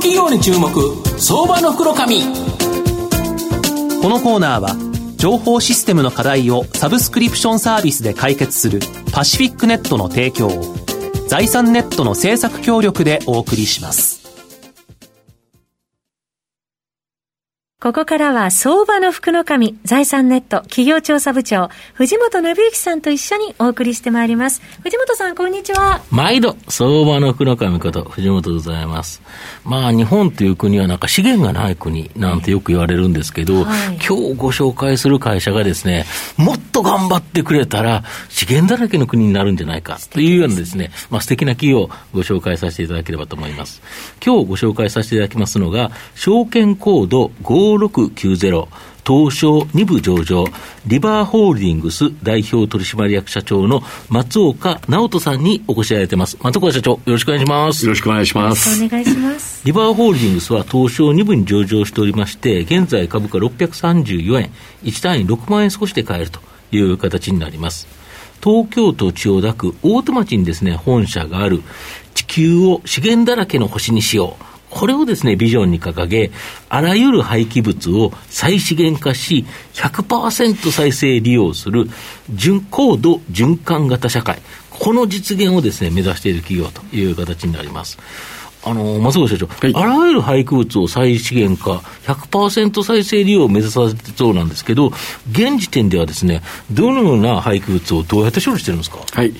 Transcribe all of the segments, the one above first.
企業に注目相場の袋紙このコーナーは情報システムの課題をサブスクリプションサービスで解決するパシフィックネットの提供を財産ネットの政策協力でお送りします。ここからは相場の福の神、財産ネット企業調査部長、藤本信之さんと一緒にお送りしてまいります。藤本さん、こんにちは。毎度、相場の福の神こと、藤本でございます。まあ、日本という国はなんか資源がない国なんてよく言われるんですけど、はい、今日ご紹介する会社がですね、もっと頑張ってくれたら、資源だらけの国になるんじゃないかというようなですね、まあ、素敵な企業をご紹介させていただければと思います。今日ご紹介させていただきますのが、証券コード5 5690東証2部上場、リバーホールディングス代表取締役社長の松岡直人さんにお越しいただいてます。松岡社長、よろしくお願いします。よろしくお願いします。お願いします。リバーホールディングスは東証2部に上場しておりまして、現在株価634円、1単位6万円少しで買えるという形になります。東京都千代田区大手町にですね、本社がある地球を資源だらけの星にしよう。これをですね、ビジョンに掲げ、あらゆる廃棄物を再資源化し、100%再生利用する、純高度循環型社会。この実現をですね、目指している企業という形になります。あの、松岡社長、はい、あらゆる廃棄物を再資源化、100%再生利用を目指されてそうなんですけど、現時点ではですね、どのような廃棄物をどうやって処理してるんですか？はい。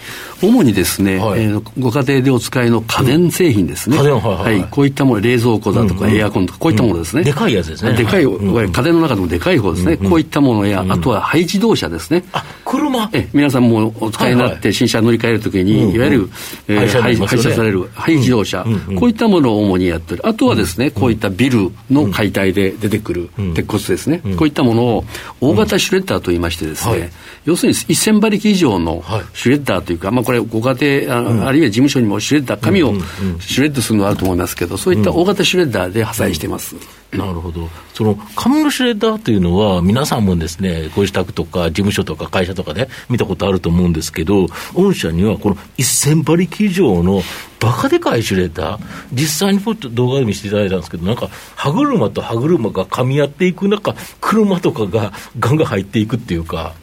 主にですね、はい、えー、ご家庭でお使いの家電製品ですね。家電、はい、はい、はい。こういったもの、冷蔵庫だとか、エアコンとか、こういったものですね。でかいやつですね。でかい、はい、家電の中でもでかい方ですね。こういったものや、あとは廃自動車ですね。あ、車？え、皆さんもお使いになって新車乗り換えるときに、いわゆる、えー、廃車される廃自動車、こういったものを主にやってる。あとはですね、こういったビルの解体で出てくる鉄骨ですね。こういったものを大型シュレッダーと言いましてですね、要するに1000馬力以上のシュレッダーというか、まあこれご家庭、ああるいは事務所にもシュレッダー、紙をシュレッドするのがあると思いますけど、そういった大型シュレッダーで破砕してます。なるほど。その紙のシュレッダーというのは、皆さんもですね、ご自宅とか事務所とか会社とかで見たことあると思うんですけど、御社にはこの1000馬力以上のバカでかいシュレッダー、実際にこう動画で見せていただいたんですけど、なんか歯車と歯車が噛み合っていく中、車とかがガンガン入っていくっていうか、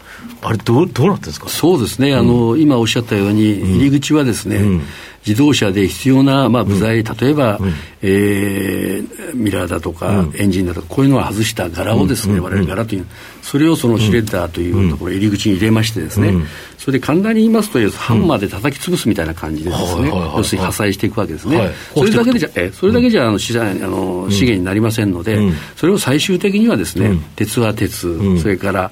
あれどう、どうなってんですか？そうですね、あの、うん、今おっしゃったように、入り口はですね、うん。自動車で必要な、まあ、部材、例えば、うん、えー、ミラーだとか、エンジンだとか、こういうのを外した柄をですね、われわれ柄という、それをそのシュレッダーというところ、入り口に入れましてですね、それで簡単に言いますと、ハンマーで叩き潰すみたいな感じでですね、要するに破砕していくわけですね。それだけでじゃ、えそれだけじゃあの資産あの資源になりませんので、それを最終的にはですね、鉄は鉄、それから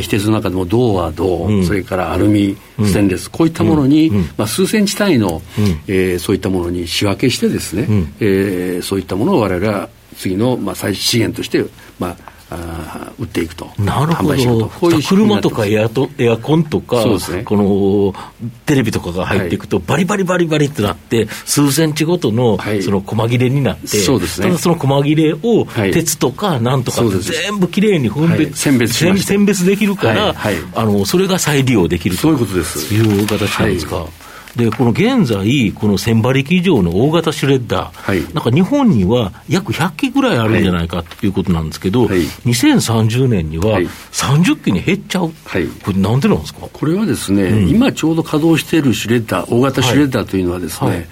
非鉄の中でも銅は銅、それからアルミ、ステンレス、こういったものに、まあ、数センチ単位の、えー、そういったものに仕分けしてですね、うん、えー、そういったものを我々は次の、まあ、最資源として、まあ、あ売っていくと、なるほど、こういう車とかエアとエアコンとか、ね、このテレビとかが入っていくと、はい、バリバリバリバリってなって、数センチごとのその細切れになって、そうですね、ただその細切れを鉄とかなんとか全部きれいに分別、選別選別できるから、あの、それが再利用できるということです。いう形なんですか。で、この現在、この1000馬力以上の大型シュレッダー、はい、なんか日本には約100機ぐらいあるんじゃないかということなんですけど、はい、2030年には30機に減っちゃう、はい、これ、なんでなんですか？これはですね、うん、今ちょうど稼働しているシュレッダー、大型シュレッダーというのはですね、はい、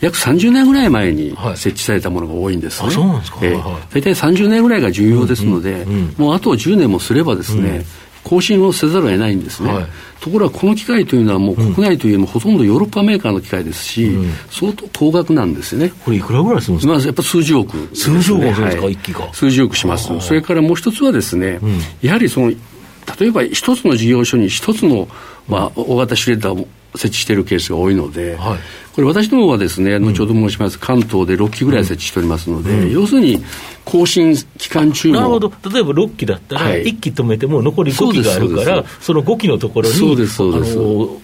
約30年ぐらい前に設置されたものが多いんですね。そうなんですか、えー、大体30年ぐらいが重要ですので、うんうんうん、もうあと10年もすればですね、更新をせざるを得ないんですね。ところがこの機械というのはもう国内というよりもほとんどヨーロッパメーカーの機械ですし、うん、相当高額なんですよね。これいくらぐらいするんですか、まあ、やっぱ数十億、ね、数十億ですか、はい、一機が。数十億します。それからもう一つはですね、うん、やはりその、例えば一つの事業所に一つの、まあ、大型シュレッダーを設置しているケースが多いので、はい、これ私どもはですね、後ほど申します、関東で6機ぐらい設置しておりますので、うん、要するに更新期間中なるほど、例えば6機だったら、1機止めても残り5機があるから、その5機のところに、そうですそうです。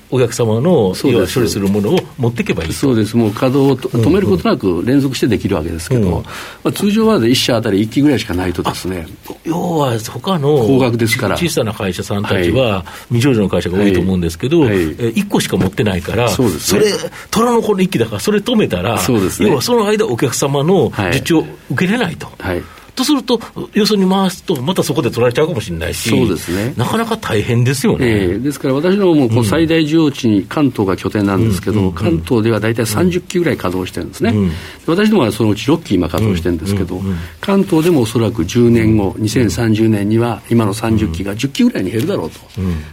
お客様の要は処理するものを持っていけばいいそうです、もう稼働を止めることなく連続してできるわけですけど、うんうん、まあ、通常は1社あたり1機ぐらいしかないとですね、要は他の高額ですから。小さな会社さんたちは、未上場の会社が多いと思うんですけど、はい。はい、1個しか持ってないから、そね、それ、虎の子の1機だから、それ止めたら、ね、要はその間、お客様の受注を受けれないと。はいとすると、よそに回すと、またそこで取られちゃうかもしれないし、そうですね、なかなか大変ですよね。えー、ですから、私どもも最大需要地に関東が拠点なんですけど、うん、関東では大体30機ぐらい稼働してるんですね、うん、私どもはそのうち6機今稼働してるんですけど、関東でもおそらく10年後、2030年には今の30機が10機ぐらいに減るだろうと、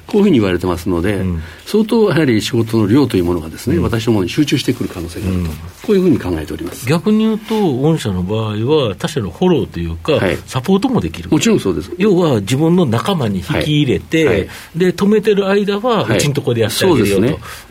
こういうふうに言われてますので、相当やはり仕事の量というものがですね、私どもに集中してくる可能性があると、こういうふうに考えております。逆に言うと、御社の場合は、他社のフォローというか、はい、サポートもできる。もちろんそうです。要は自分の仲間に引き入れて、はい。はい、で止めてる間は、うちのところでやってあげるよと、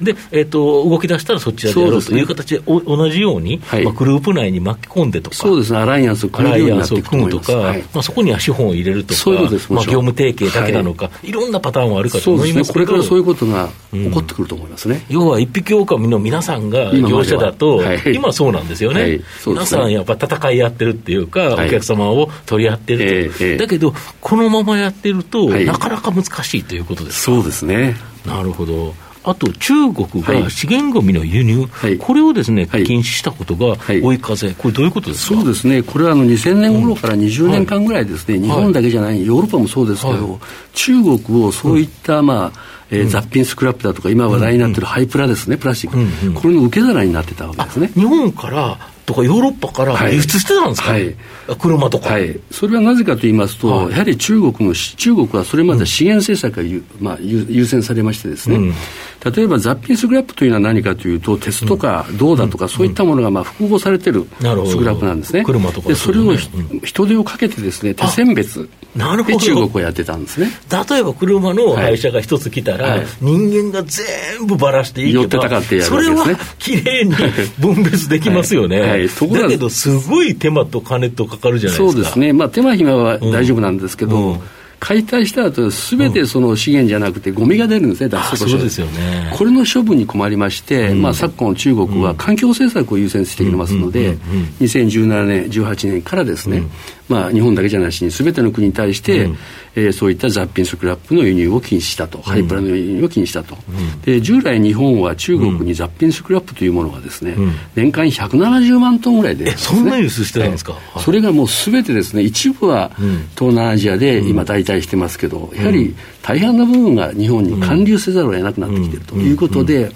で、ね、えーと、動き出したらそっちらでやろうという形で、お同じように、まあ、グループ内に巻き込んでとか、そうですね、アライアンスを組むとか、まあ、そこには資本を入れるとか、まあ、業務提携だけなのか、い、ろんなパターンはあるかと思いますけど、ね、これからそういうことが起こってくると思いますね。要は一匹狼の皆さんが業者だと、今そうなんですよね、皆さんやっぱ戦い合ってるっていうか、お客様を取り合ってると。だけど、このままやってると、なかなか難しいということですそうですね。なるほど。あと中国が資源ごみの輸入、はい、これをですね、禁止したことが追い風、これ、どういうことですか？そうですね、これはあの2000年頃から20年間ぐらいですね、うん、日本だけじゃない、ヨーロッパもそうですけど、はい、中国をそういった、まあ、えー、雑品スクラップだとか、今話題になってるハイプラですね、プラスチック、うんうん、これの受け皿になってたわけですね。日本からとかヨーロッパから輸出してたんですか、はい、車とか、はい、それはなぜかと言いますと、はい、やはり中国の中国はそれまで資源政策が、うん、まあ、優先されましてですね、うん、例えば雑品スクラップというのは何かというと鉄とか銅だとか、そういったものがまあ複合されてるスクラップなんですね、車とかでそれを、人手をかけてですね手選別なるほど。中国をやってたんですね。例えば車の廃車が一つ来たら、はい、人間が全部ばらしていけば、寄ってたかってやるわけですね、それはきれいに 分別できますよね、はい。はい、だけど、すごい手間と金とかかるじゃないですか。そうですね、まあ、手間暇は大丈夫なんですけど、解体した後すべてその資源じゃなくて、ゴミが出るんですね、脱そうですよね。これの処分に困りまして、うん、まあ、昨今、中国は環境政策を優先していますので、2017年、18年からですね、まあ、日本だけじゃなしに、すべての国に対して、うん、えー、そういった雑品スクラップの輸入を禁止したと、ハイプラの輸入を禁止したと、で従来、日本は中国に雑品スクラップというものがですね、年間170万トンぐらいで、ね、そんな輸出してたんですか、それがもうすべてですね、一部は東南アジアで今、代替してますけど、やはり大半の部分が日本に還流せざるを得なくなってきているということで、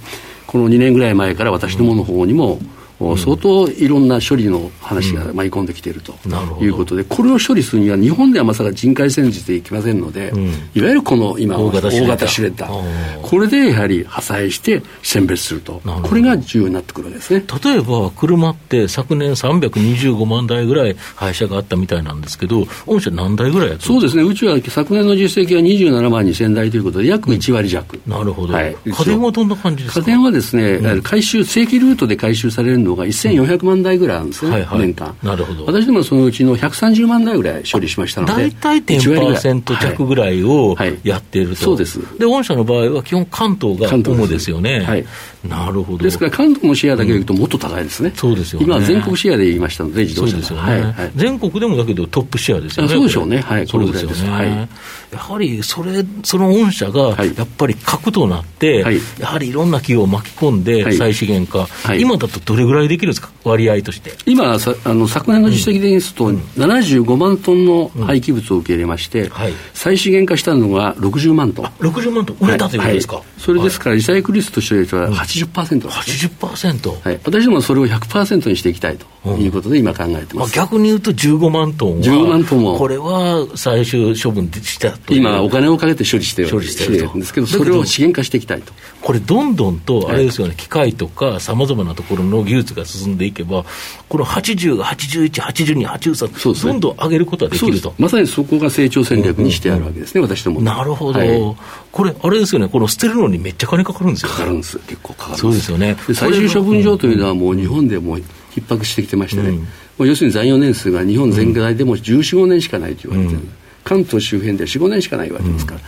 この2年ぐらい前から私どもの方にも、相当いろんな処理の話が舞い込んできているということで、これを処理するには、日本ではまさか人海戦術でいきませんので、いわゆるこの今、大型シュレッダー、これでやはり破砕して選別すると、これが重要になってくるわけですね。例えば、車って昨年325万台ぐらい廃車があったみたいなんですけど、御社何台ぐらいやそうですね、うちは昨年の実績は27万2000台ということで、約1割弱。なるほど、はい、家電はどんな感じですか？家電はですね、うん、回収、正規ルートで回収されるのが1400万台ぐらいあるんですね、はいはい、年間。なるほど。私どもそのうちの130万台ぐらい処理しましたので。大体10%弱ぐらいをやっていると、はいはい、そうです。で、御社の場合は基本関東が主ですよね。はい。なるほど。ですから関東のシェアだけでいくともっと高いですね。うん、そうですよね。今全国シェアで言いましたので、自動車ですよね、はいはい。全国でもだけどトップシェアですよね。そうでしょうね。はい。そうですよね。はい。やはりそれ、その御社がやっぱり核となって、はい、やはりいろんな企業を巻き込んで再資源化、はい、今だとどれぐらいできるんですか、割合として。今、さあの昨年の実績で言いますと、うん、75万トンの廃棄物を受け入れまして、うんはい、再資源化したのが60万トン。60万トン売れたということですか、それですから、リサイクル率としては80%です、ね。80%? はい、私どもそれを100%にしていきたいということで、今考えてます、まあ、逆に言うと15万トンは、15万トンも。これは最終処分したと今、お金をかけて処理してる処理してるんですけど、それを資源化していきたいと。これ、どんどんと、あれですよね、はい、機械とか、さまざまなところの技術が進んでいけば、この80、81、82、83、ね、どんどん上げることができると。まさにそこが成長戦略にしてあるわけですね、うん。うん、私ども。なるほど、はい、これ、あれですよね、この捨てるのにめっちゃ金かかるんですよ、ね、かかるんです、結構かかるそうですよね。最終処分場というのは、もう日本でもう逼迫してきてましてね、うん、要するに残余年数が日本全体でも14、5年しかないと言われてる、うん、関東周辺では4、5年しかないわけですから。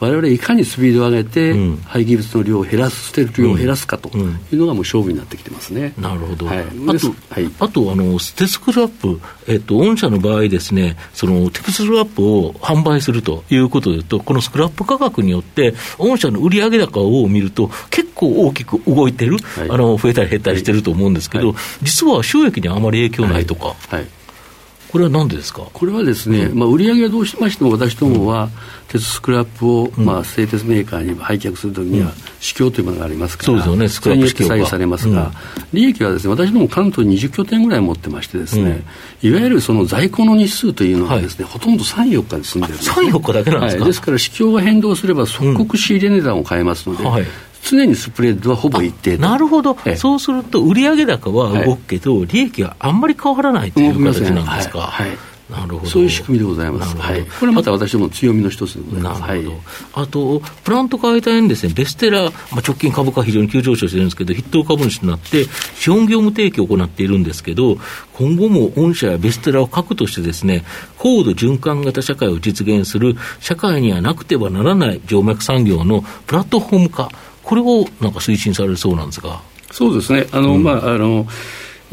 われわれいかにスピードを上げて、廃棄物の量を減らす、捨てる量を減らすかというのがもう勝負になってきてますね。なるほど。はい、あと、はい、あとあの、捨てスクラップ、えっと、御社の場合ですね、その、テクスクラップを販売するということでいうと、このスクラップ価格によって、御社の売上高を見ると、結構大きく動いてる、はい、あの、増えたり減ったりしてると思うんですけど、はい、実は収益にあまり影響ないとか。はいこれはなんでですか？これはですね、うん、まあ、売上はどうしましても、私どもは、鉄スクラップを、まあ、製鉄メーカーに売却するときには、市況というものがありますから、そうですよね、スクラップ左右されますが、利益はですね、私ども関東20拠点ぐらい持ってましてですね、いわゆるその在庫の日数というのはですね、ほとんど3、4日で済んでるんです、ね。3、4日だけなんですか、ですから、市況が変動すれば、即刻仕入れ値段を変えますので、常にスプレッドはほぼ一定なるほど、そうすると、売上高は動くけど、利益はあんまり変わらないという形なんですか。はい。なるほど。そういう仕組みでございます。はい、これまた私ども強みの一つでございます。なるほど。あと、プラント解体にですね、ベステラ、まあ、直近株価非常に急上昇してるんですけど、筆頭株主になって、資本業務提供を行っているんですけど、今後も御社やベステラを核としてですね、高度循環型社会を実現する、社会にはなくてはならない静脈産業のプラットフォーム化、これをなんか推進されるそうなんですが。そうですね。あの、うん、まあ、あの、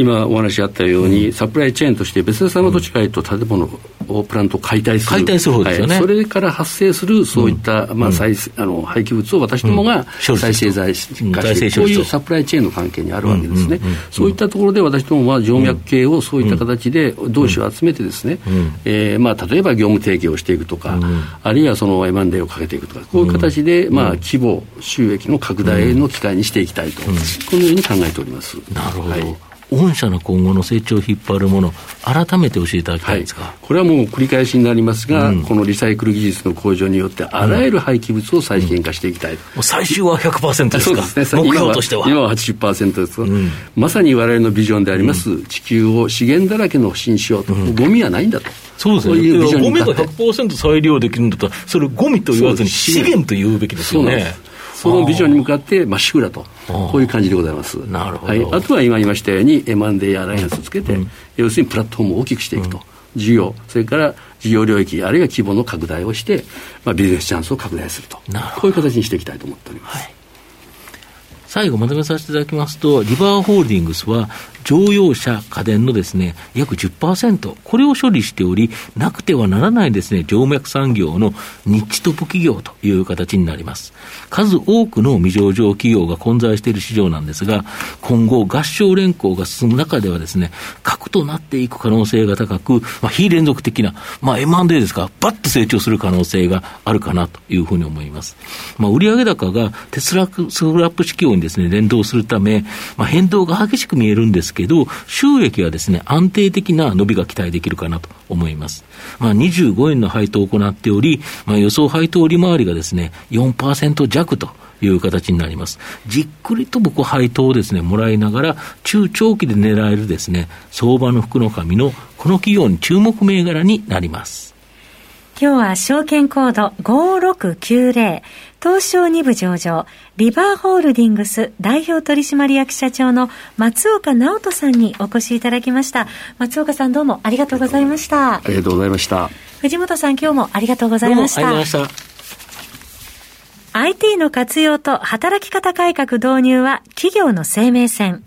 今お話あったように、うん、サプライチェーンとして別々土地買いと建物をプラントを解体する。解体する方ですよね、はい、それから発生するそういった、うん、まあ、再あの廃棄物を私どもが再生材化して、こういうサプライチェーンの関係にあるわけですね、そういったところで私どもは静脈系をそういった形で同志を集めてですね、えー、まあ、例えば業務提携をしていくとか、あるいはその M&A をかけていくとかこういう形で、まあ、規模収益の拡大の機会にしていきたいと、このように考えております。なるほど、はい御社の今後の成長を引っ張るもの、改めて教えていただきたいですか、はい、これはもう繰り返しになりますが、うん、このリサイクル技術の向上によって、あらゆる廃棄物を再現化していきたい、うん、もう最終は100%ですか、そうですね、目標としては。今は80%です、うん、まさに我々のビジョンであります、地球を資源だらけの星にしようと、ゴミはないんだと。そうですね。ゴミが100%再利用できるんだったら、それゴミと言わずに資源と言うべきですよね。そのビジョンに向かってまっしぐらと、こういう感じでございます。なるほど。はい、あとは今言いましたように、M&A アライアンスをつけて、うん、要するにプラットフォームを大きくしていくと。事業、それから事業領域、あるいは規模の拡大をして、まあ、ビジネスチャンスを拡大すると。こういう形にしていきたいと思っております。はい最後まとめさせていただきますと、リバーホールディングスは、乗用車、家電のですね、約10%、これを処理しており、なくてはならないですね、静脈産業のニッチトップ企業という形になります。数多くの未上場企業が混在している市場なんですが、今後合唱連行が進む中ではですね、核となっていく可能性が高く、まあ、非連続的な、まあ、M&A ですか、バッと成長する可能性があるかなというふうに思います。まあ、売上高がテスラスクラップ市況にですね、連動するため、まあ、変動が激しく見えるんですですけど、収益はですね、安定的な伸びが期待できるかなと思います。まあ、25円の配当を行っており、まあ、予想配当利回りがですね、4%弱という形になります。じっくりと僕配当をですね、もらいながら、中長期で狙えるですね、相場の福の神のこの企業に注目銘柄になります。今日は証券コード5690東証2部上場、リバーホールディングス代表取締役社長の松岡直人さんにお越しいただきました。松岡さんどうもありがとうございました。ありがとうございました。藤本さん今日もありがとうございました。ありがとうございました。IT の活用と働き方改革導入は企業の生命線。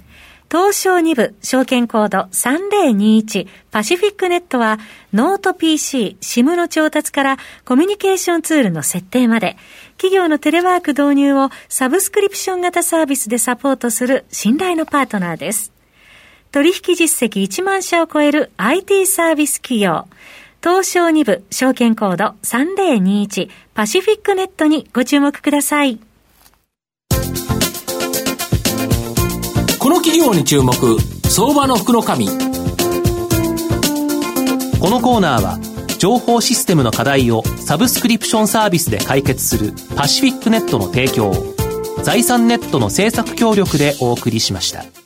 東証2部証券コード3021パシフィックネットはノート PC、SIM の調達からコミュニケーションツールの設定まで企業のテレワーク導入をサブスクリプション型サービスでサポートする信頼のパートナーです。取引実績1万社を超える IT サービス企業。東証2部証券コード3021パシフィックネットにご注目ください。この企業に注目相場の福の神このコーナーは情報システムの課題をサブスクリプションサービスで解決するパシフィックネットの提供財産ネットの政策協力でお送りしました。